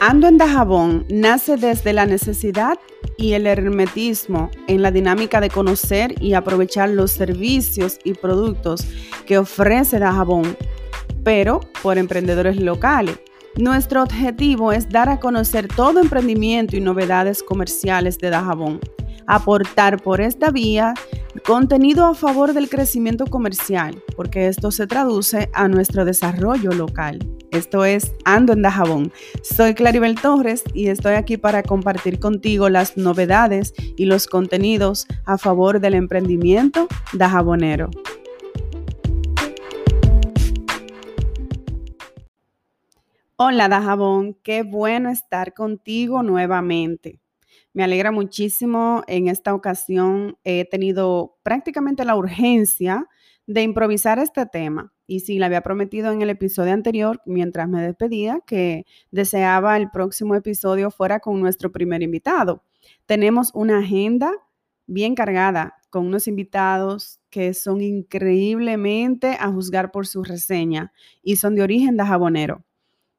Ando en Dajabón nace desde la necesidad y el hermetismo en la dinámica de conocer y aprovechar los servicios y productos que ofrece Dajabón, pero por emprendedores locales. Nuestro objetivo es dar a conocer todo emprendimiento y novedades comerciales de Dajabón, aportar por esta vía contenido a favor del crecimiento comercial, porque esto se traduce a nuestro desarrollo local. Esto es Ando en Dajabón. Soy Claribel Torres y estoy aquí para compartir contigo las novedades y los contenidos a favor del emprendimiento dajabonero. Hola Dajabón, qué bueno estar contigo nuevamente. Me alegra muchísimo. En esta ocasión he tenido prácticamente la urgencia de improvisar este tema y sí, le había prometido en el episodio anterior, mientras me despedía, que deseaba el próximo episodio fuera con nuestro primer invitado. Tenemos una agenda bien cargada con unos invitados que son increíblemente a juzgar por su reseña y son de origen de jabonero.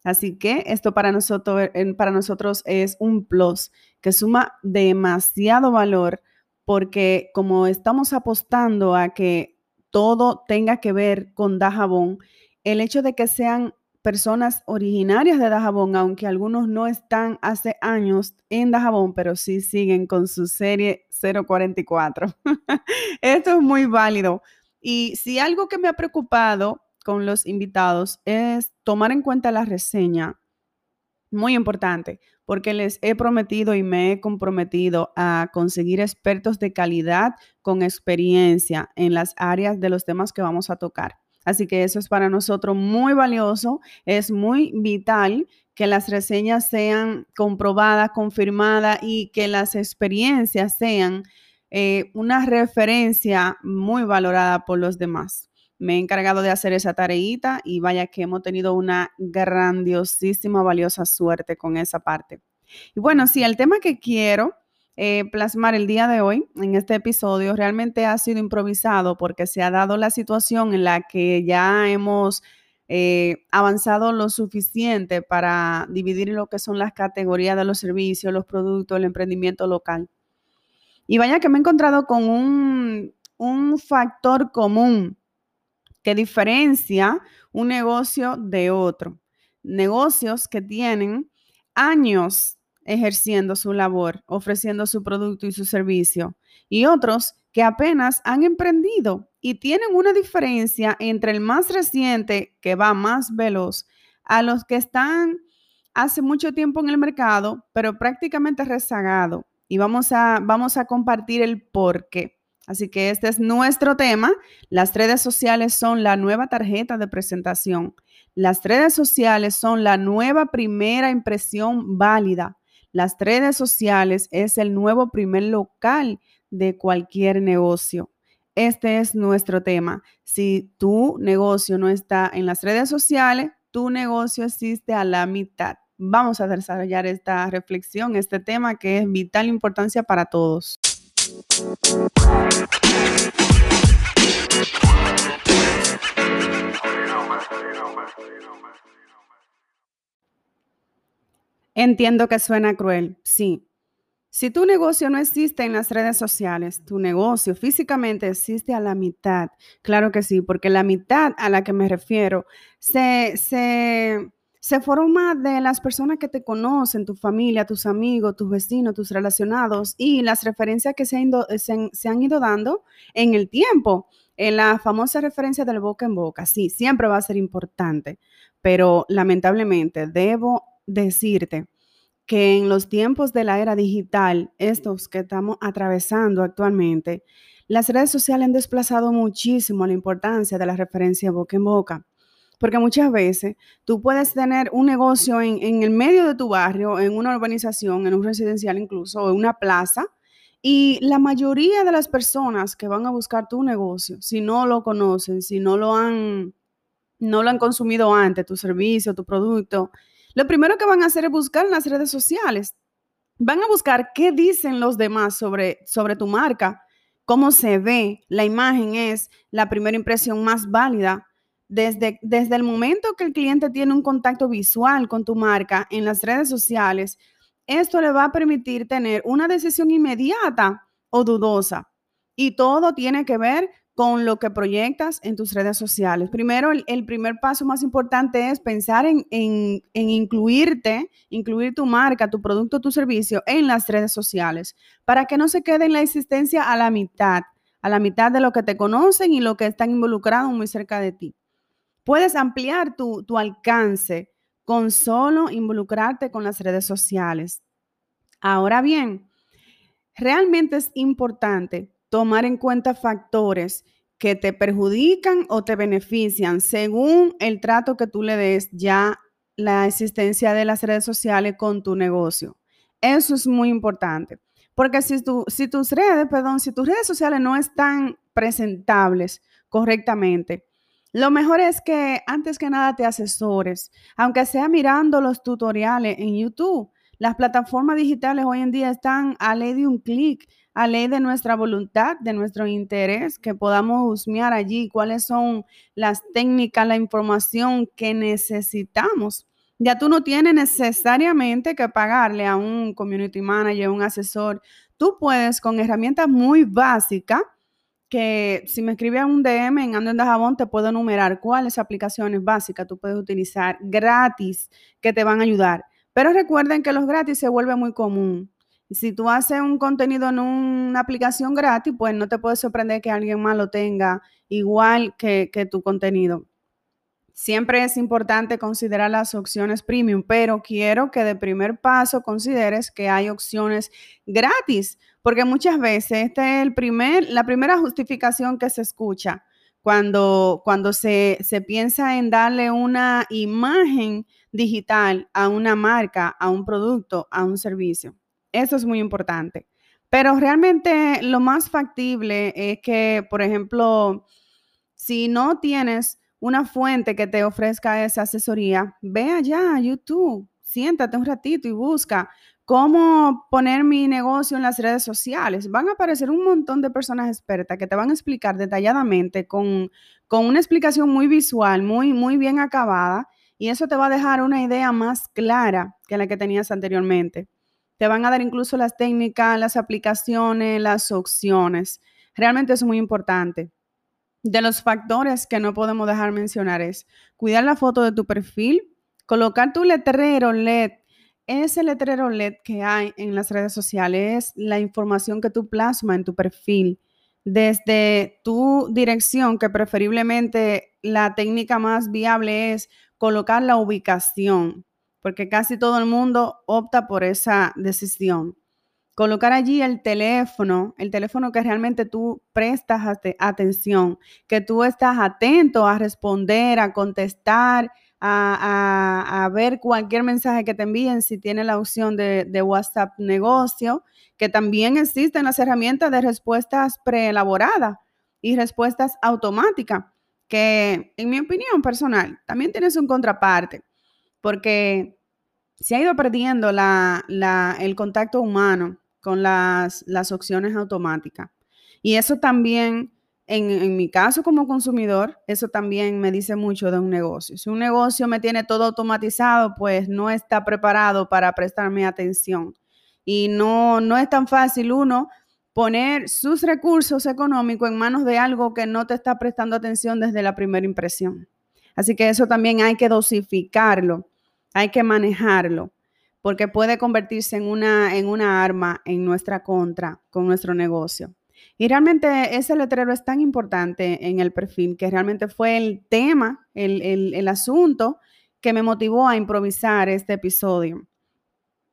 Así que esto para nosotros, para nosotros es un plus que suma demasiado valor porque como estamos apostando a que todo tenga que ver con Dajabón, el hecho de que sean personas originarias de Dajabón, aunque algunos no están hace años en Dajabón, pero sí siguen con su serie 044. Esto es muy válido. Y si algo que me ha preocupado con los invitados es tomar en cuenta la reseña, muy importante, porque les he prometido y me he comprometido a conseguir expertos de calidad con experiencia en las áreas de los temas que vamos a tocar. Así que eso es para nosotros muy valioso, es muy vital que las reseñas sean comprobadas, confirmadas y que las experiencias sean eh, una referencia muy valorada por los demás me he encargado de hacer esa tareita y vaya que hemos tenido una grandiosísima, valiosa suerte con esa parte. Y bueno, sí, el tema que quiero eh, plasmar el día de hoy en este episodio realmente ha sido improvisado porque se ha dado la situación en la que ya hemos eh, avanzado lo suficiente para dividir lo que son las categorías de los servicios, los productos, el emprendimiento local. Y vaya que me he encontrado con un, un factor común que diferencia un negocio de otro. Negocios que tienen años ejerciendo su labor, ofreciendo su producto y su servicio, y otros que apenas han emprendido y tienen una diferencia entre el más reciente, que va más veloz, a los que están hace mucho tiempo en el mercado, pero prácticamente rezagado. Y vamos a, vamos a compartir el por qué. Así que este es nuestro tema. Las redes sociales son la nueva tarjeta de presentación. Las redes sociales son la nueva primera impresión válida. Las redes sociales es el nuevo primer local de cualquier negocio. Este es nuestro tema. Si tu negocio no está en las redes sociales, tu negocio existe a la mitad. Vamos a desarrollar esta reflexión, este tema que es vital importancia para todos. Entiendo que suena cruel, sí. Si tu negocio no existe en las redes sociales, tu negocio físicamente existe a la mitad. Claro que sí, porque la mitad a la que me refiero se, se se forma de las personas que te conocen, tu familia, tus amigos, tus vecinos, tus relacionados y las referencias que se, han ido dando en el tiempo. En la famosa referencia del boca en boca, sí, siempre va a ser importante, pero lamentablemente debo decirte que en los tiempos de la era digital, estos que estamos atravesando actualmente, las redes sociales han desplazado muchísimo la importancia de la referencia boca en boca. Porque muchas veces tú puedes tener un negocio en, el medio de tu barrio, en una urbanización, en un residencial incluso, o en una plaza, y la mayoría de las personas que van a buscar tu negocio, si no lo conocen, si no lo han, no lo han consumido antes, tu servicio, tu producto, lo primero que van a hacer es buscar en las redes sociales. Van a buscar qué dicen los demás sobre, sobre tu marca, cómo se ve. La imagen es la primera impresión más válida desde, desde el momento que el cliente tiene un contacto visual con tu marca en las redes sociales, esto le va a permitir tener una decisión inmediata o dudosa. Y todo tiene que ver con lo que proyectas en tus redes sociales. Primero, el, primer paso más importante es pensar en, en, incluirte, incluir tu marca, tu producto, tu servicio en las redes sociales, para que no se quede en la existencia a la mitad, a la mitad de lo que te conocen y lo que están involucrados muy cerca de ti. Puedes ampliar tu, tu alcance con solo involucrarte con las redes sociales. Ahora bien, realmente es importante tomar en cuenta factores que te perjudican o te benefician según el trato que tú le des ya la existencia de las redes sociales con tu negocio. Eso es muy importante. Porque si, si tus redes, perdón, si tus redes sociales no están presentables correctamente, lo mejor es que antes que nada te asesores, aunque sea mirando los tutoriales en YouTube. Las plataformas digitales hoy en día están a ley de un clic a ley de nuestra voluntad, de nuestro interés, que podamos husmear allí cuáles son las técnicas, la información que necesitamos. Ya tú no tienes necesariamente que pagarle a un community manager, un asesor. Tú puedes con herramientas muy básicas que si me escribes un DM en Ando en Dajabón, te puedo enumerar cuáles aplicaciones básicas tú puedes utilizar gratis que te van a ayudar. Pero recuerden que los gratis se vuelve muy común. Si tú haces un contenido en una aplicación gratis, pues no te puedes sorprender que alguien más lo tenga igual que, tu contenido. Siempre es importante considerar las opciones premium, pero quiero que de primer paso consideres que hay opciones gratis, porque muchas veces esta es el primer, la primera justificación que se escucha cuando, cuando se, se piensa en darle una imagen digital a una marca, a un producto, a un servicio. Eso es muy importante. Pero realmente lo más factible es que, por ejemplo, si no tienes una fuente que te ofrezca esa asesoría, ve allá YouTube, siéntate un ratito y busca cómo poner mi negocio en las redes sociales. Van a aparecer un montón de personas expertas que te van a explicar detalladamente con, con una explicación muy visual, muy, muy bien acabada, y eso te va a dejar una idea más clara que la que tenías anteriormente. Te van a dar incluso las técnicas, las aplicaciones, las opciones. Realmente es muy importante. De los factores que no podemos dejar mencionar es cuidar la foto de tu perfil, colocar tu letrero LED. Ese letrero LED que hay en las redes sociales es la información que tú plasmas en tu perfil. Desde tu dirección, que preferiblemente la técnica más viable es colocar la ubicación porque casi todo el mundo opta por esa decisión. Colocar allí el teléfono, el teléfono que realmente tú prestas atención, que tú estás atento a responder, a contestar, a, ver cualquier mensaje que te envíen si tiene la opción de, WhatsApp negocio, que también existen las herramientas de respuestas preelaboradas y respuestas automáticas, que en mi opinión personal también tienes un contraparte, porque se ha ido perdiendo el contacto humano con las, opciones automáticas. Y eso también, en, en, mi caso como consumidor, eso también me dice mucho de un negocio. Si un negocio me tiene todo automatizado, pues no está preparado para prestarme atención. Y no, no es tan fácil uno poner sus recursos económicos en manos de algo que no te está prestando atención desde la primera impresión. Así que eso también hay que dosificarlo hay que manejarlo porque puede convertirse en una, en una arma en nuestra contra con nuestro negocio. Y realmente ese letrero es tan importante en el perfil que realmente fue el tema, el, el asunto que me motivó a improvisar este episodio.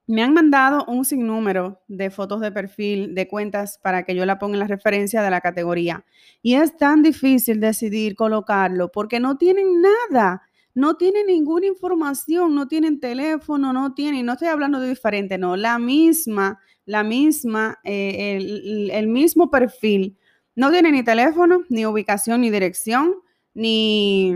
Me han mandado un sinnúmero de fotos de perfil, de cuentas para que yo la ponga en la referencia de la categoría. Y es tan difícil decidir colocarlo porque no tienen nada no tienen ninguna información, no tienen teléfono, no tienen, no estoy hablando de diferente, no, la misma, la misma, eh, el, mismo perfil. No tiene ni teléfono, ni ubicación, ni dirección, ni,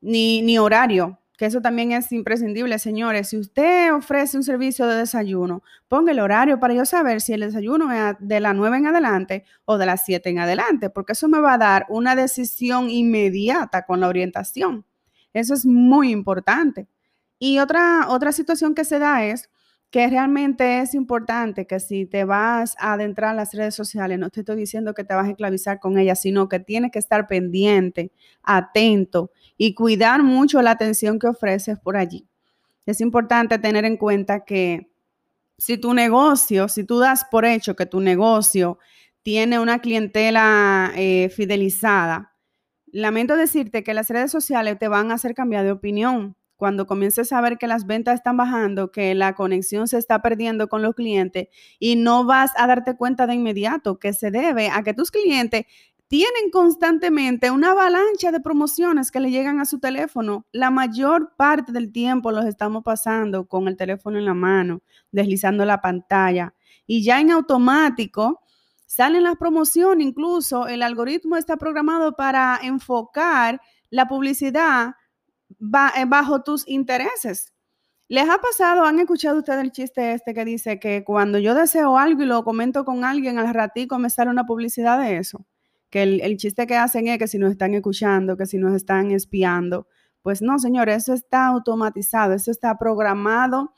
ni, ni horario. que eso también es imprescindible, señores. Si usted ofrece un servicio de desayuno, ponga el horario para yo saber si el desayuno es de las 9 en adelante o de las 7 en adelante, porque eso me va a dar una decisión inmediata con la orientación. Eso es muy importante. Y otra, otra situación que se da es que realmente es importante que si te vas a adentrar en las redes sociales, no te estoy diciendo que te vas a esclavizar con ellas, sino que tienes que estar pendiente, atento y cuidar mucho la atención que ofreces por allí. Es importante tener en cuenta que si tu negocio, si tú das por hecho que tu negocio tiene una clientela eh, fidelizada, lamento decirte que las redes sociales te van a hacer cambiar de opinión cuando comiences a ver que las ventas están bajando, que la conexión se está perdiendo con los clientes y no vas a darte cuenta de inmediato que se debe a que tus clientes tienen constantemente una avalancha de promociones que le llegan a su teléfono. La mayor parte del tiempo los estamos pasando con el teléfono en la mano, deslizando la pantalla y ya en automático salen las promociones, incluso el algoritmo está programado para enfocar la publicidad eh, bajo tus intereses. ¿Les ha pasado, han escuchado ustedes el chiste este que dice que cuando yo deseo algo y lo comento con alguien, al ratico me sale una publicidad de eso? Que el, chiste que hacen es que si nos están escuchando, que si nos están espiando. Pues no, señores, eso está automatizado, eso está programado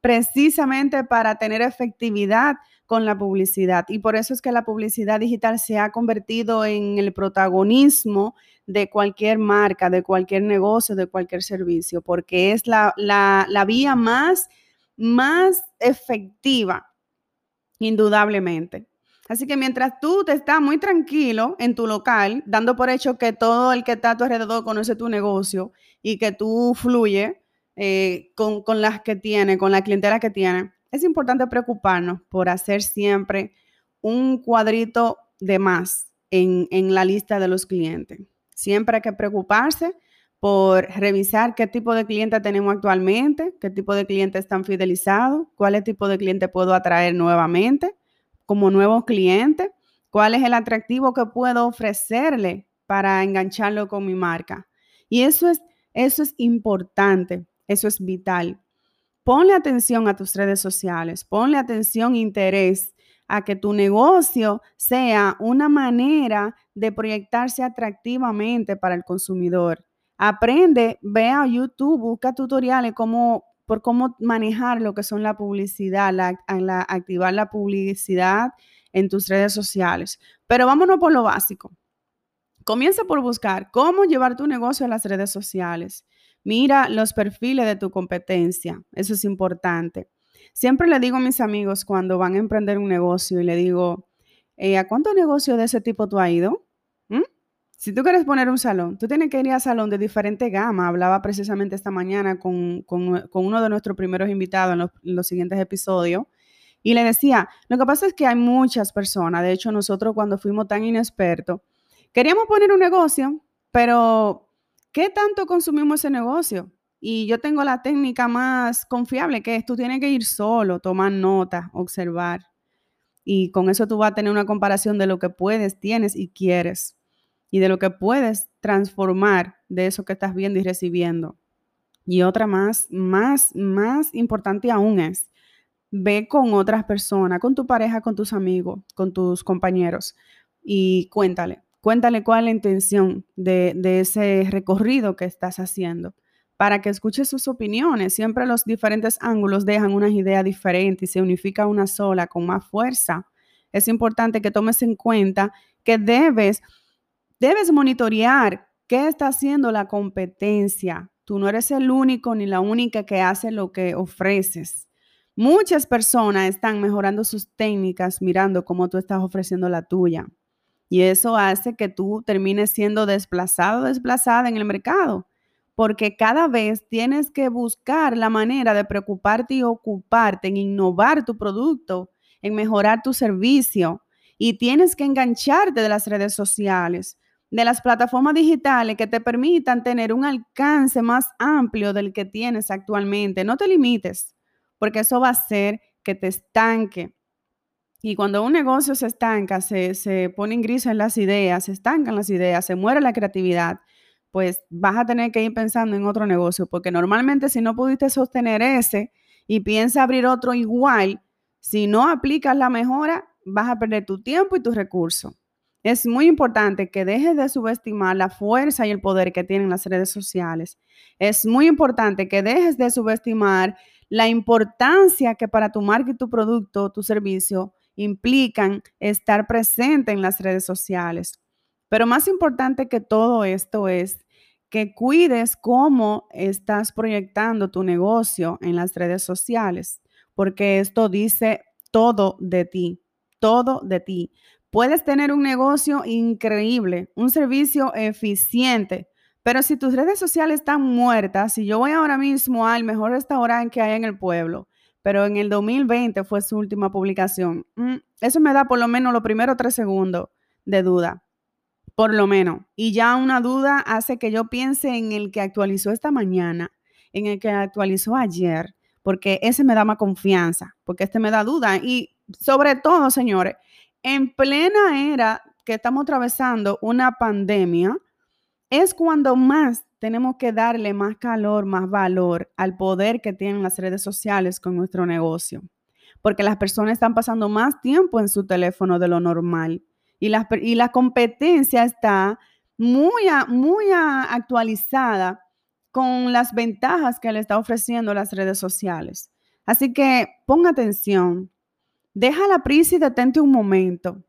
precisamente para tener efectividad con la publicidad. Y por eso es que la publicidad digital se ha convertido en el protagonismo de cualquier marca, de cualquier negocio, de cualquier servicio, porque es la, vía más, más efectiva, indudablemente. Así que mientras tú te estás muy tranquilo en tu local, dando por hecho que todo el que está a tu alrededor conoce tu negocio y que tú fluye eh, con, con las que tiene, con la clientela que tiene, es importante preocuparnos por hacer siempre un cuadrito de más en, la lista de los clientes. Siempre hay que preocuparse por revisar qué tipo de cliente tenemos actualmente, qué tipo de clientes están fidelizados, cuál tipo de cliente puedo atraer nuevamente como nuevos clientes, cuál es el atractivo que puedo ofrecerle para engancharlo con mi marca. Y eso es, eso es importante, eso es vital. Ponle atención a tus redes sociales, ponle atención, interés a que tu negocio sea una manera de proyectarse atractivamente para el consumidor. Aprende, ve a YouTube, busca tutoriales como, por cómo manejar lo que son la publicidad, la, activar la publicidad en tus redes sociales. Pero vámonos por lo básico. Comienza por buscar cómo llevar tu negocio a las redes sociales. Mira los perfiles de tu competencia, eso es importante. Siempre le digo a mis amigos cuando van a emprender un negocio y le digo, eh, ¿a cuántos negocios de ese tipo tú has ido? ¿Mm? Si tú quieres poner un salón, tú tienes que ir a salón de diferente gama. Hablaba precisamente esta mañana con, uno de nuestros primeros invitados en los siguientes episodios y le decía, lo que pasa es que hay muchas personas, de hecho nosotros cuando fuimos tan inexpertos, queríamos poner un negocio, pero ¿Qué tanto consumimos ese negocio? Y yo tengo la técnica más confiable, que es tú tienes que ir solo, tomar nota, observar. Y con eso tú vas a tener una comparación de lo que puedes, tienes y quieres. Y de lo que puedes transformar de eso que estás viendo y recibiendo. Y otra más, más, más importante aún es, ve con otras personas, con tu pareja, con tus amigos, con tus compañeros y cuéntale, Cuéntale cuál es la intención de, ese recorrido que estás haciendo para que escuches sus opiniones. Siempre los diferentes ángulos dejan unas ideas diferentes y se unifica una sola con más fuerza. Es importante que tomes en cuenta que debes, debes monitorear qué está haciendo la competencia. Tú no eres el único ni la única que hace lo que ofreces. Muchas personas están mejorando sus técnicas mirando cómo tú estás ofreciendo la tuya. Y eso hace que tú termines siendo desplazado, desplazada en el mercado, porque cada vez tienes que buscar la manera de preocuparte y ocuparte en innovar tu producto, en mejorar tu servicio. Y tienes que engancharte de las redes sociales, de las plataformas digitales que te permitan tener un alcance más amplio del que tienes actualmente. No te limites, porque eso va a hacer que te estanque, y cuando un negocio se estanca, se, se pone en gris en las ideas, se estancan las ideas, se muere la creatividad, pues vas a tener que ir pensando en otro negocio, porque normalmente si no pudiste sostener ese y piensas abrir otro igual, si no aplicas la mejora, vas a perder tu tiempo y tus recursos. Es muy importante que dejes de subestimar la fuerza y el poder que tienen las redes sociales. Es muy importante que dejes de subestimar la importancia que para tu marca y tu producto, tu servicio, implican estar presente en las redes sociales. Pero más importante que todo esto es que cuides cómo estás proyectando tu negocio en las redes sociales, porque esto dice todo de ti, todo de ti. Puedes tener un negocio increíble, un servicio eficiente, pero si tus redes sociales están muertas, si yo voy ahora mismo al mejor restaurante que hay en el pueblo, pero en el 2020 fue su última publicación, mm, eso me da por lo menos los primeros tres segundos de duda, por lo menos. Y ya una duda hace que yo piense en el que actualizó esta mañana, en el que actualizó ayer, porque ese me da más confianza, porque este me da duda. Y sobre todo, señores, en plena era que estamos atravesando una pandemia, es cuando más tenemos que darle más calor, más valor al poder que tienen las redes sociales con nuestro negocio. Porque las personas están pasando más tiempo en su teléfono de lo normal y la, y la competencia está muy, muy actualizada con las ventajas que le está ofreciendo las redes sociales. Así que ponga atención, deja la prisa y detente un momento.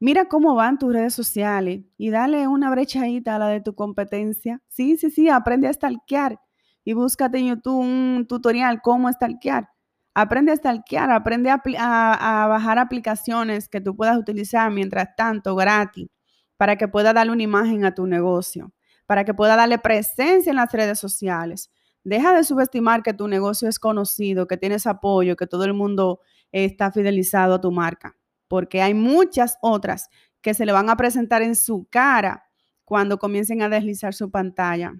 Mira cómo van tus redes sociales y dale una brechadita a la de tu competencia. Sí, sí, sí, aprende a stalkear y búscate en YouTube un tutorial cómo stalkear. Aprende a stalkear, aprende a, a, bajar aplicaciones que tú puedas utilizar mientras tanto gratis para que pueda darle una imagen a tu negocio, para que pueda darle presencia en las redes sociales. Deja de subestimar que tu negocio es conocido, que tienes apoyo, que todo el mundo está fidelizado a tu marca porque hay muchas otras que se le van a presentar en su cara cuando comiencen a deslizar su pantalla.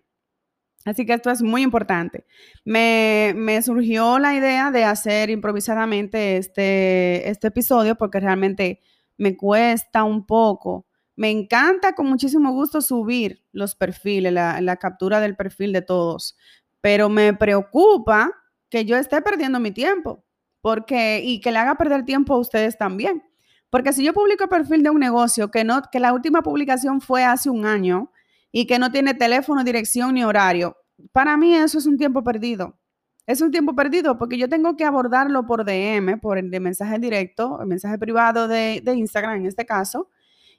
Así que esto es muy importante. Me, surgió la idea de hacer improvisadamente este, este episodio porque realmente me cuesta un poco. Me encanta con muchísimo gusto subir los perfiles, la, la captura del perfil de todos, pero me preocupa que yo esté perdiendo mi tiempo porque, y que le haga perder tiempo a ustedes también. Porque si yo publico el perfil de un negocio que, no, que la última publicación fue hace un año y que no tiene teléfono, dirección ni horario, para mí eso es un tiempo perdido. Es un tiempo perdido porque yo tengo que abordarlo por DM, por el mensaje directo, el mensaje privado de, Instagram en este caso,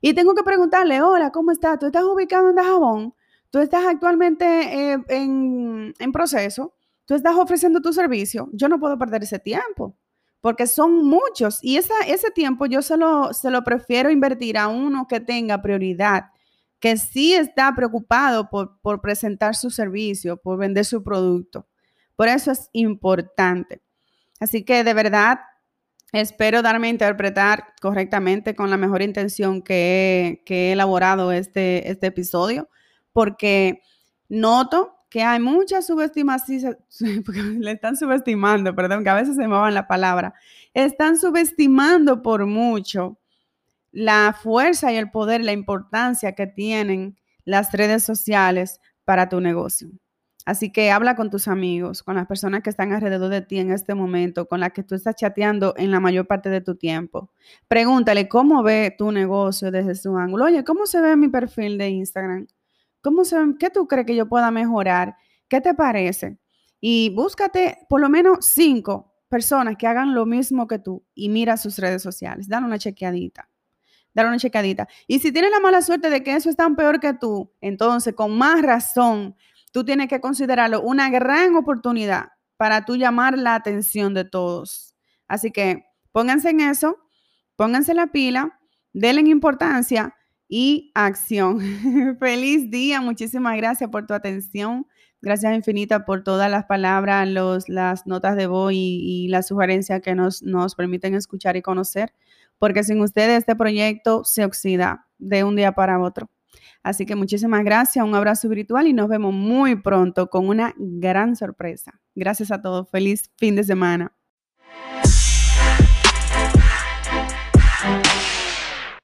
y tengo que preguntarle, hola, ¿cómo estás? ¿Tú estás ubicado en Dajabón? ¿Tú estás actualmente eh, en proceso? ¿Tú estás ofreciendo tu servicio? Yo no puedo perder ese tiempo porque son muchos y esa, ese tiempo yo se lo, se lo prefiero invertir a uno que tenga prioridad, que sí está preocupado por, por presentar su servicio, por vender su producto. Por eso es importante. Así que de verdad espero darme a interpretar correctamente con la mejor intención que he, que elaborado este, este episodio, porque noto que hay mucha subestimación, le están subestimando, perdón, que a veces se me la palabra, están subestimando por mucho la fuerza y el poder, la importancia que tienen las redes sociales para tu negocio. Así que habla con tus amigos, con las personas que están alrededor de ti en este momento, con las que tú estás chateando en la mayor parte de tu tiempo. Pregúntale cómo ve tu negocio desde su ángulo. Oye, ¿cómo se ve mi perfil de Instagram? ¿Cómo se, ¿Qué tú crees que yo pueda mejorar? ¿Qué te parece? Y búscate por lo menos cinco personas que hagan lo mismo que tú y mira sus redes sociales. Dale una chequeadita. Dale una chequeadita. Y si tienes la mala suerte de que eso es tan peor que tú, entonces con más razón tú tienes que considerarlo una gran oportunidad para tú llamar la atención de todos. Así que pónganse en eso, pónganse la pila, denle importancia y acción. Feliz día, muchísimas gracias por tu atención. Gracias infinita por todas las palabras, los, las notas de voz y, y las sugerencias que nos, nos permiten escuchar y conocer, porque sin ustedes este proyecto se oxida de un día para otro. Así que muchísimas gracias, un abrazo virtual y nos vemos muy pronto con una gran sorpresa. Gracias a todos, feliz fin de semana.